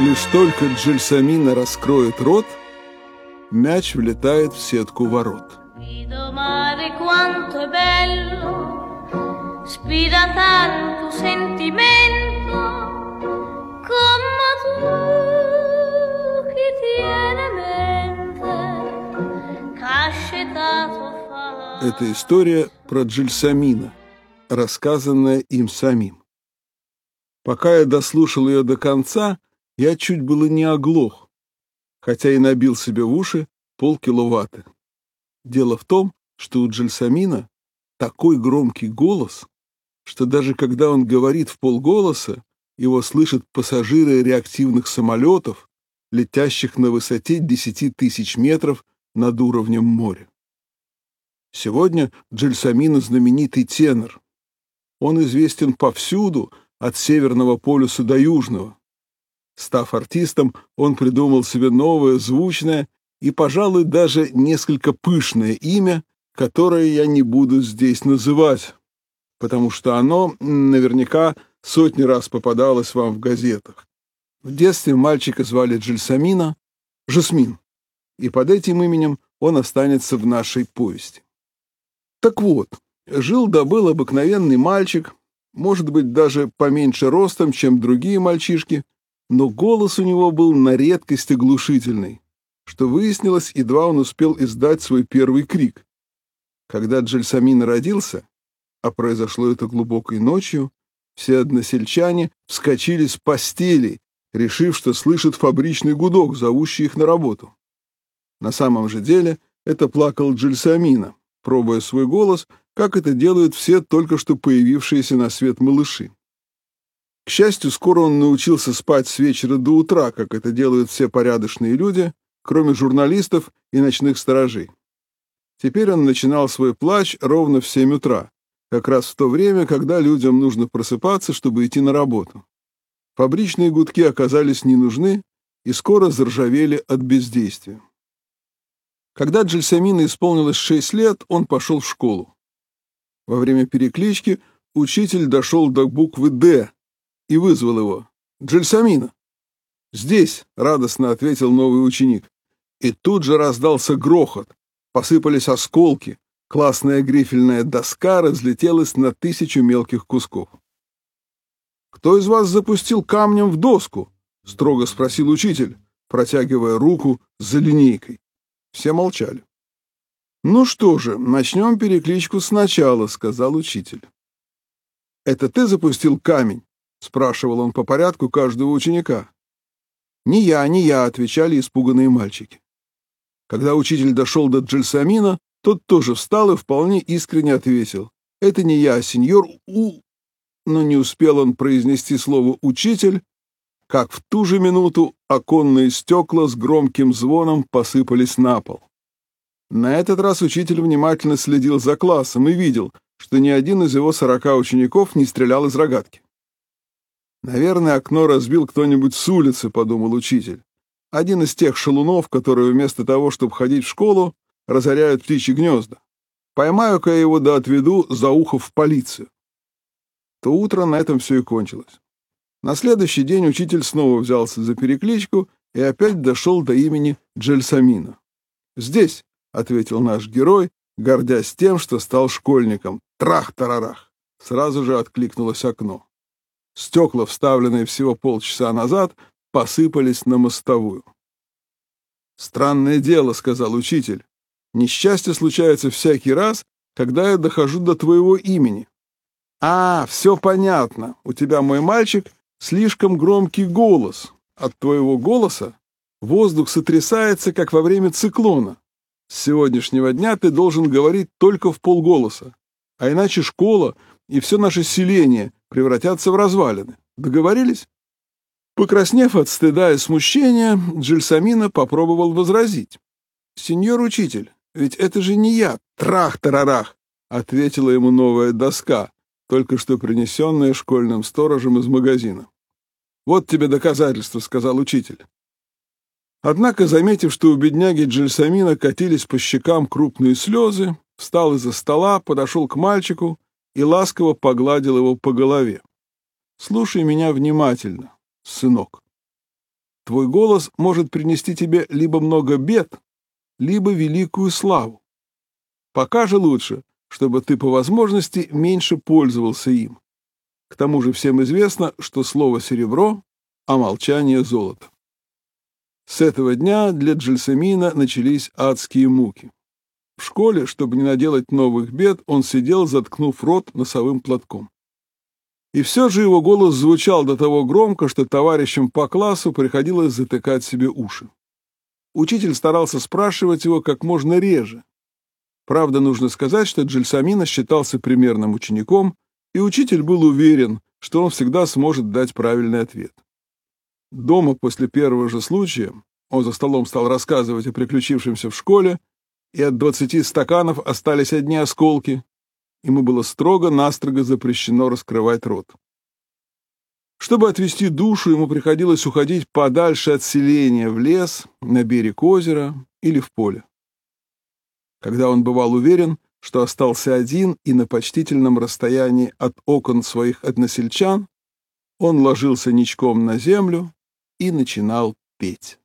Лишь только Джельсамина раскроет рот, мяч влетает в сетку ворот. Это история про Джельсамина, рассказанная им самим. Пока я дослушал ее до конца, я чуть было не оглох, хотя и набил себе в уши полкиловатта. Дело в том, что у Джельсамина такой громкий голос, что даже когда он говорит в полголоса, его слышат пассажиры реактивных самолетов, летящих на высоте 10 тысяч метров над уровнем моря. Сегодня Джельсамина знаменитый тенор. Он известен повсюду, от Северного полюса до Южного. Став артистом, он придумал себе новое, звучное и, пожалуй, даже несколько пышное имя, которое я не буду здесь называть, потому что оно наверняка сотни раз попадалось вам в газетах. В детстве мальчика звали Джельсамина Жасмин, и под этим именем он останется в нашей повести. Так вот, жил да был обыкновенный мальчик, может быть, даже поменьше ростом, чем другие мальчишки, но голос у него был на редкость оглушительный, что выяснилось, едва он успел издать свой первый крик. Когда Джельсамин родился, а произошло это глубокой ночью, все односельчане вскочили с постелей, решив, что слышат фабричный гудок, зовущий их на работу. На самом же деле это плакал Джельсамина, пробуя свой голос, как это делают все только что появившиеся на свет малыши. К счастью, скоро он научился спать с вечера до утра, как это делают все порядочные люди, кроме журналистов и ночных сторожей. Теперь он начинал свой плач ровно в 7 утра, как раз в то время, когда людям нужно просыпаться, чтобы идти на работу. Фабричные гудки оказались не нужны и скоро заржавели от бездействия. Когда Джельсамина исполнилось 6 лет, он пошел в школу. Во время переклички учитель дошел до буквы «Д» и вызвал его. «Джельсамина!» «Здесь!» — радостно ответил новый ученик. И тут же раздался грохот. Посыпались осколки. Классная грифельная доска разлетелась на тысячу мелких кусков. «Кто из вас запустил камнем в доску?» — строго спросил учитель, протягивая руку за линейкой. Все молчали. «Ну что же, начнем перекличку сначала», — сказал учитель. «Это ты запустил камень?» — спрашивал он по порядку каждого ученика. «Не я, не я», — отвечали испуганные мальчики. Когда учитель дошел до Джельсамина, тот тоже встал и вполне искренне ответил. «Это не я, сеньор У...» Но не успел он произнести слово «учитель», как в ту же минуту оконные стекла с громким звоном посыпались на пол. На этот раз учитель внимательно следил за классом и видел, что ни один из его сорока учеников не стрелял из рогатки. «Наверное, окно разбил кто-нибудь с улицы», — подумал учитель. «Один из тех шалунов, которые вместо того, чтобы ходить в школу, разоряют птичьи гнезда. Поймаю-ка я его да отведу за ухо в полицию». То утро на этом все и кончилось. На следующий день учитель снова взялся за перекличку и опять дошел до имени Джельсамина. «Здесь», — ответил наш герой, гордясь тем, что стал школьником. Трах-тарарах! Сразу же откликнулось окно. Стекла, вставленные всего полчаса назад, посыпались на мостовую. «Странное дело», — сказал учитель. «Несчастье случается всякий раз, когда я дохожу до твоего имени». «А, все понятно. У тебя, мой мальчик, слишком громкий голос. От твоего голоса воздух сотрясается, как во время циклона. С сегодняшнего дня ты должен говорить только в полголоса, а иначе школа и все наше селение превратятся в развалины. Договорились?» Покраснев от стыда и смущения, Джельсамина попробовал возразить. «Сеньор учитель, ведь это же не я, трах-тарарах!» — ответила ему новая доска, только что принесенная школьным сторожем из магазина. «Вот тебе доказательство», — сказал учитель. Однако, заметив, что у бедняги Джельсамина катились по щекам крупные слезы, встал из-за стола, подошел к мальчику и ласково погладил его по голове. «Слушай меня внимательно, сынок. Твой голос может принести тебе либо много бед, либо великую славу. Пока же лучше, чтобы ты по возможности меньше пользовался им. К тому же всем известно, что слово «серебро», а молчание — золото. С этого дня для Джельсамина начались адские муки. В школе, чтобы не наделать новых бед, он сидел, заткнув рот носовым платком. И все же его голос звучал до того громко, что товарищам по классу приходилось затыкать себе уши. Учитель старался спрашивать его как можно реже. Правда, нужно сказать, что Джельсамина считался примерным учеником, и учитель был уверен, что он всегда сможет дать правильный ответ. Дома после первого же случая он за столом стал рассказывать о приключившемся в школе, и от двадцати стаканов остались одни осколки, ему было строго-настрого запрещено раскрывать рот. Чтобы отвести душу, ему приходилось уходить подальше от селения, в лес, на берег озера или в поле. Когда он бывал уверен, что остался один и на почтительном расстоянии от окон своих односельчан, он ложился ничком на землю и начинал петь.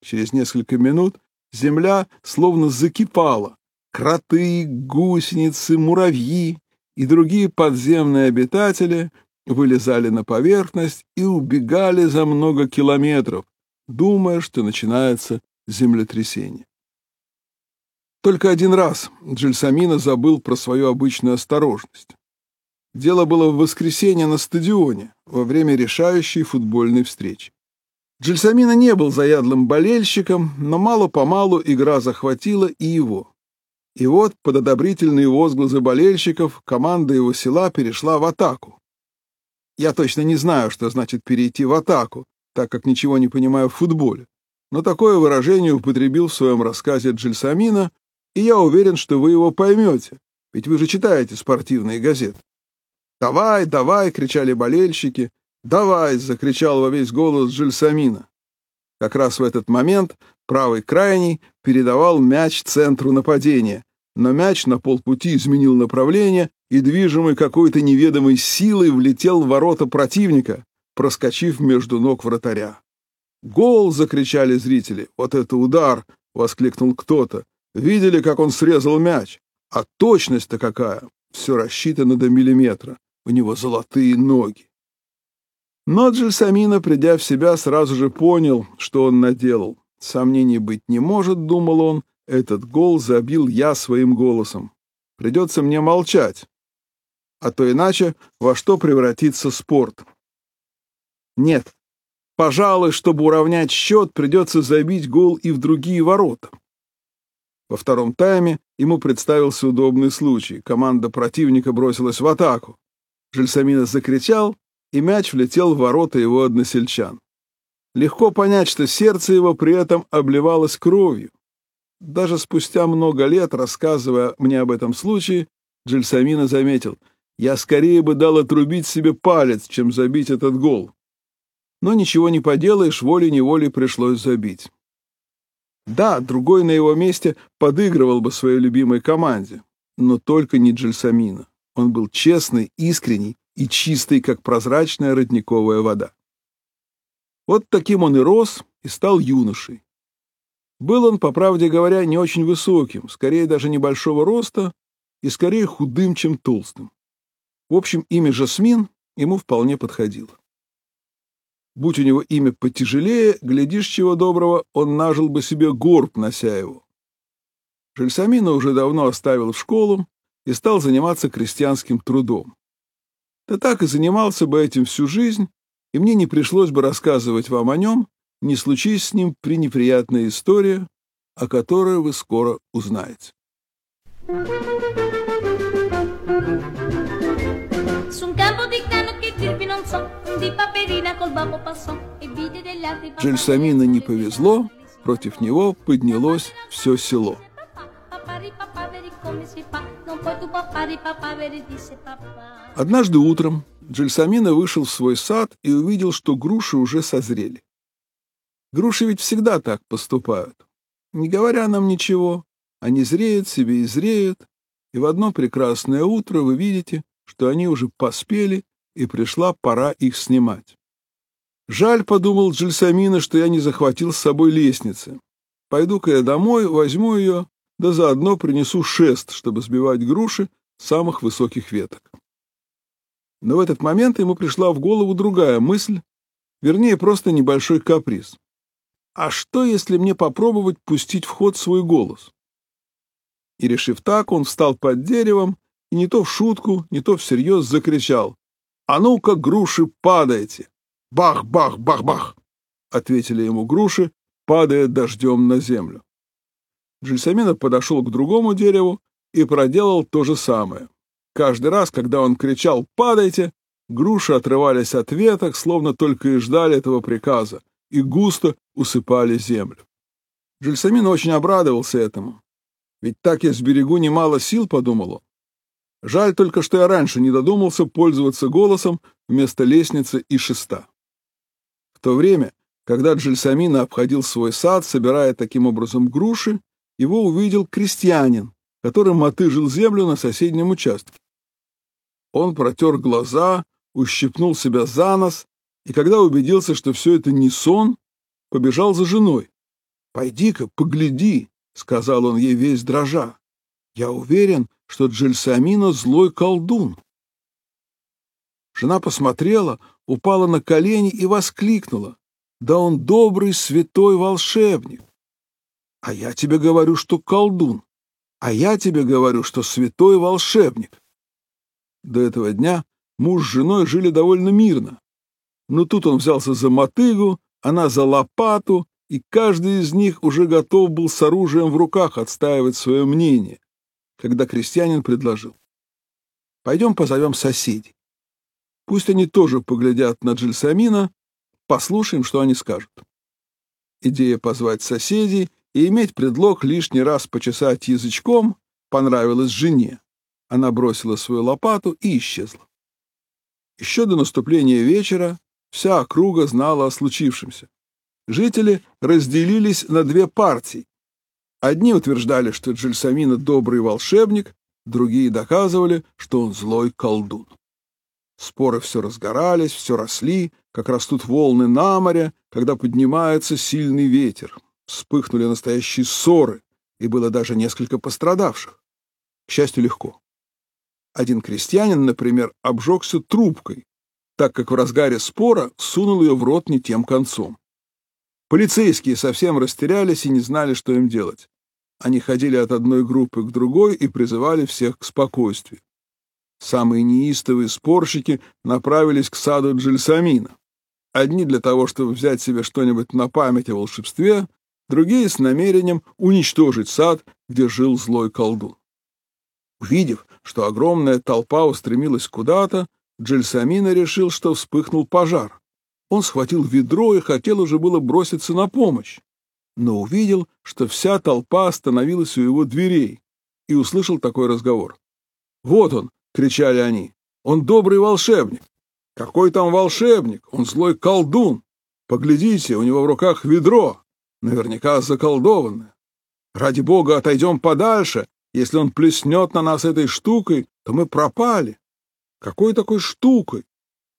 Через несколько минут земля словно закипала, Кроты, гусеницы, муравьи и другие подземные обитатели вылезали на поверхность и убегали за много километров, думая, что начинается землетрясение. Только один раз Джельсамина забыл про свою обычную осторожность. Дело было в воскресенье на стадионе, во время решающей футбольной встречи. Джельсамина не был заядлым болельщиком, но мало-помалу игра захватила и его. И вот, под одобрительные возгласы болельщиков, команда его села перешла в атаку. Я точно не знаю, что значит перейти в атаку, так как ничего не понимаю в футболе. Но такое выражение употребил в своем рассказе Джельсамина, и я уверен, что вы его поймете, ведь вы же читаете спортивные газеты. «Давай, давай!» — кричали болельщики. «Давай!» — закричал во весь голос Джельсамина. Как раз в этот момент правый крайний передавал мяч центру нападения, но мяч на полпути изменил направление и, движимый какой-то неведомой силой, влетел в ворота противника, проскочив между ног вратаря. «Гол!» — закричали зрители. «Вот это удар!» — воскликнул кто-то. «Видели, как он срезал мяч? А точность-то какая! Все рассчитано до миллиметра. У него золотые ноги!» Но Джельсамина, придя в себя, сразу же понял, что он наделал. Сомнений быть не может, думал он, этот гол забил я своим голосом. Придется мне молчать, а то иначе во что превратится спорт. Нет, пожалуй, чтобы уравнять счет, придется забить гол и в другие ворота. Во втором тайме ему представился удобный случай. Команда противника бросилась в атаку. Жельсамина закричал, и мяч влетел в ворота его односельчан. Легко понять, что сердце его при этом обливалось кровью. Даже спустя много лет, рассказывая мне об этом случае, Джельсамина заметил, «Я скорее бы дал отрубить себе палец, чем забить этот гол». Но ничего не поделаешь, волей-неволей пришлось забить. Да, другой на его месте подыгрывал бы своей любимой команде, но только не Джельсамина. Он был честный, искренний и чистый, как прозрачная родниковая вода. Вот таким он и рос и стал юношей. Был он, по правде говоря, не очень высоким, скорее даже небольшого роста и скорее худым, чем толстым. В общем, имя Жасмин ему вполне подходило. Будь у него имя потяжелее, глядишь, чего доброго, он нажил бы себе горб, нося его. Жельсамина уже давно оставил в школу и стал заниматься крестьянским трудом. Да так и занимался бы этим всю жизнь, и мне не пришлось бы рассказывать вам о нем, не случись с ним пренеприятная история, о которой вы скоро узнаете. Джельсамина не повезло, против него поднялось все село. Однажды утром Джельсамина вышел в свой сад и увидел, что груши уже созрели. Груши ведь всегда так поступают. Не говоря нам ничего, они зреют себе и зреют, и в одно прекрасное утро вы видите, что они уже поспели, и пришла пора их снимать. Жаль, подумал Джельсамина, что я не захватил с собой лестницы. Пойду-ка я домой, возьму ее, да заодно принесу шест, чтобы сбивать груши с самых высоких веток. Но в этот момент ему пришла в голову другая мысль, вернее, просто небольшой каприз. А что, если мне попробовать пустить в ход свой голос? И, решив так, он встал под деревом и не то в шутку, не то всерьез закричал. «А ну-ка, груши, падайте!» «Бах-бах-бах-бах!» — ответили ему груши, падая дождем на землю. Джельсамина подошел к другому дереву и проделал то же самое. Каждый раз, когда он кричал «падайте», груши отрывались от веток, словно только и ждали этого приказа, и густо усыпали землю. Джельсамин очень обрадовался этому. Ведь так я сберегу немало сил, подумал он. Жаль только, что я раньше не додумался пользоваться голосом вместо лестницы и шеста. В то время, когда Джельсамина обходил свой сад, собирая таким образом груши, его увидел крестьянин, который мотыжил землю на соседнем участке. Он протер глаза, ущипнул себя за нос, и когда убедился, что все это не сон, побежал за женой. «Пойди-ка, погляди, — сказал он ей весь дрожа. «Я уверен, что Джельсамина злой колдун». Жена посмотрела, упала на колени и воскликнула. «Да он добрый, святой волшебник!» «А я тебе говорю, что колдун, а я тебе говорю, что святой волшебник». До этого дня муж с женой жили довольно мирно. Но тут он взялся за мотыгу, она за лопату, и каждый из них уже готов был с оружием в руках отстаивать свое мнение, когда крестьянин предложил. «Пойдем позовем соседей. Пусть они тоже поглядят на Джельсамина, послушаем, что они скажут». Идея позвать соседей и иметь предлог лишний раз почесать язычком понравилась жене. Она бросила свою лопату и исчезла. Еще до наступления вечера вся округа знала о случившемся жители разделились на две партии. Одни утверждали, что Джельсамина добрый волшебник, другие доказывали, что он злой колдун. Споры все разгорались, все росли, как растут волны на море, когда поднимается сильный ветер. Вспыхнули настоящие ссоры, и было даже несколько пострадавших. К счастью, легко. Один крестьянин, например, обжегся трубкой, так как в разгаре спора сунул ее в рот не тем концом. Полицейские совсем растерялись и не знали, что им делать. Они ходили от одной группы к другой и призывали всех к спокойствию. Самые неистовые спорщики направились к саду Джельсамина. Одни для того, чтобы взять себе что-нибудь на память о волшебстве, другие с намерением уничтожить сад, где жил злой колдун. Увидев, что огромная толпа устремилась куда-то, Джельсамина решил, что вспыхнул пожар. Он схватил ведро и хотел уже было броситься на помощь, но увидел, что вся толпа остановилась у его дверей, и услышал такой разговор. «Вот он!» — кричали они. «Он добрый волшебник!» «Какой там волшебник? Он злой колдун! Поглядите, у него в руках ведро, наверняка заколдованное. Ради бога, отойдем подальше. Если он плеснет на нас этой штукой, то мы пропали. Какой такой штукой?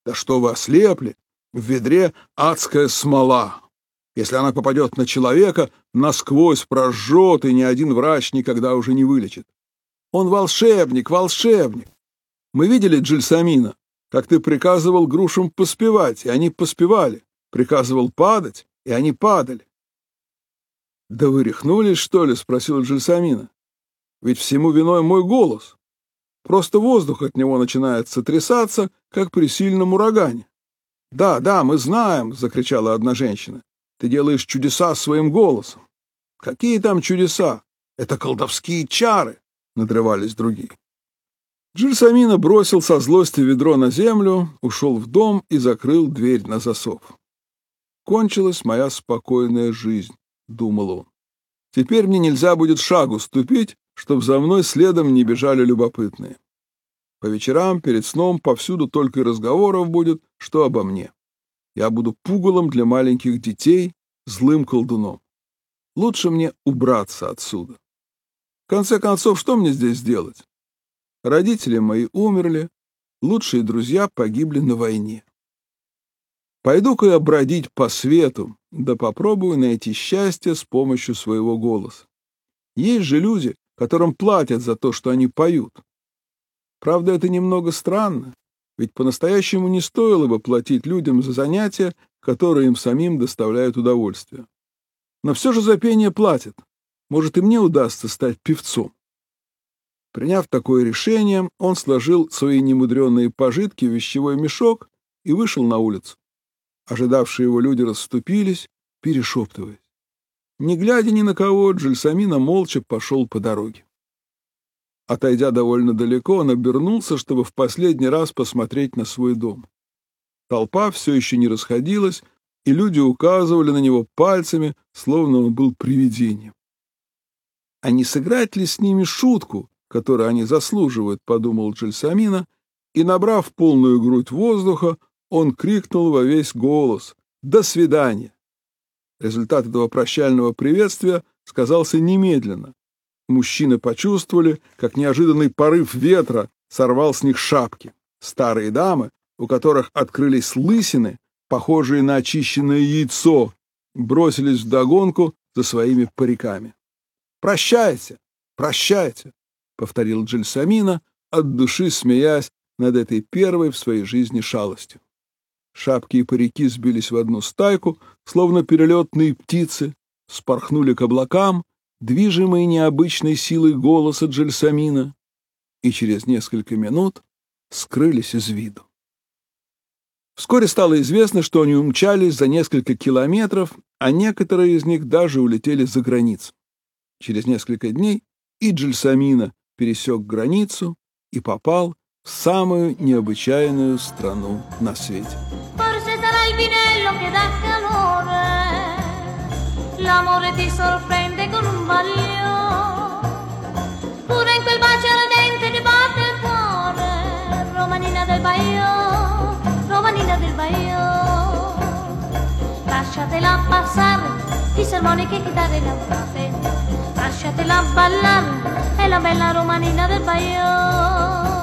Да что вы ослепли? В ведре адская смола. Если она попадет на человека, насквозь прожжет, и ни один врач никогда уже не вылечит. Он волшебник, волшебник. Мы видели Джильсамина, как ты приказывал грушам поспевать, и они поспевали. Приказывал падать, и они падали. «Да вы рехнулись, что ли?» — спросил Джильсамина. «Ведь всему виной мой голос. Просто воздух от него начинает сотрясаться, как при сильном урагане. «Да, да, мы знаем!» — закричала одна женщина. «Ты делаешь чудеса своим голосом!» «Какие там чудеса? Это колдовские чары!» — надрывались другие. Джильсамина бросил со злости ведро на землю, ушел в дом и закрыл дверь на засов. «Кончилась моя спокойная жизнь», — думал он. «Теперь мне нельзя будет шагу ступить, чтоб за мной следом не бежали любопытные. По вечерам, перед сном, повсюду только и разговоров будет, что обо мне. Я буду пугалом для маленьких детей, злым колдуном. Лучше мне убраться отсюда. В конце концов, что мне здесь делать? Родители мои умерли, лучшие друзья погибли на войне. Пойду-ка я бродить по свету, да попробую найти счастье с помощью своего голоса. Есть же люди, которым платят за то, что они поют. Правда, это немного странно, ведь по-настоящему не стоило бы платить людям за занятия, которые им самим доставляют удовольствие. Но все же за пение платят. Может, и мне удастся стать певцом. Приняв такое решение, он сложил свои немудренные пожитки в вещевой мешок и вышел на улицу. Ожидавшие его люди расступились, перешептываясь. Не глядя ни на кого, Джельсамина молча пошел по дороге. Отойдя довольно далеко, он обернулся, чтобы в последний раз посмотреть на свой дом. Толпа все еще не расходилась, и люди указывали на него пальцами, словно он был привидением. «А не сыграть ли с ними шутку, которую они заслуживают?» — подумал Джельсамина, и, набрав полную грудь воздуха, он крикнул во весь голос «До свидания!». Результат этого прощального приветствия сказался немедленно. Мужчины почувствовали, как неожиданный порыв ветра сорвал с них шапки. Старые дамы, у которых открылись лысины, похожие на очищенное яйцо, бросились вдогонку за своими париками. «Прощайте! Прощайте!» — повторил Джельсамина, от души смеясь над этой первой в своей жизни шалостью. Шапки и парики сбились в одну стайку, словно перелетные птицы, спорхнули к облакам, движимые необычной силой голоса Джельсамина, и через несколько минут скрылись из виду. Вскоре стало известно, что они умчались за несколько километров, а некоторые из них даже улетели за границу. Через несколько дней и Джельсамина пересек границу и попал в самую необычайную страну на свете. L'amore ti sorprende con un baglio, pure in quel bacio ardente ti batte il cuore, romanina del Baio, romanina del Baio. Lasciatela passare, fisarmoniche, chitarre e lampate, lasciatela ballare, è la bella romanina del Baio.